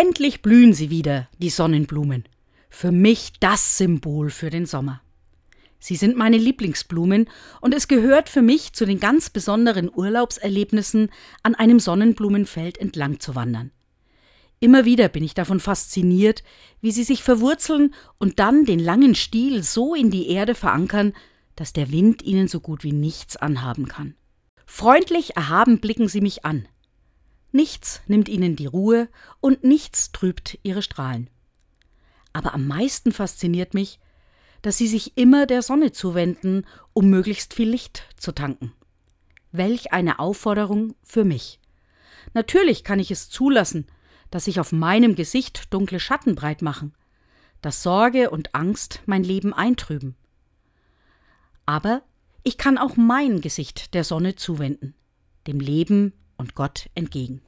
Endlich blühen sie wieder, die Sonnenblumen. Für mich das Symbol für den Sommer. Sie sind meine Lieblingsblumen und es gehört für mich zu den ganz besonderen Urlaubserlebnissen, an einem Sonnenblumenfeld entlang zu wandern. Immer wieder bin ich davon fasziniert, wie sie sich verwurzeln und dann den langen Stiel so in die Erde verankern, dass der Wind ihnen so gut wie nichts anhaben kann. Freundlich erhaben blicken sie mich an. Nichts nimmt ihnen die Ruhe und nichts trübt ihre Strahlen. Aber am meisten fasziniert mich, dass sie sich immer der Sonne zuwenden, um möglichst viel Licht zu tanken. Welch eine Aufforderung für mich. Natürlich kann ich es zulassen, dass sich auf meinem Gesicht dunkle Schatten breit machen, dass Sorge und Angst mein Leben eintrüben. Aber ich kann auch mein Gesicht der Sonne zuwenden, dem Leben und Gott entgegen.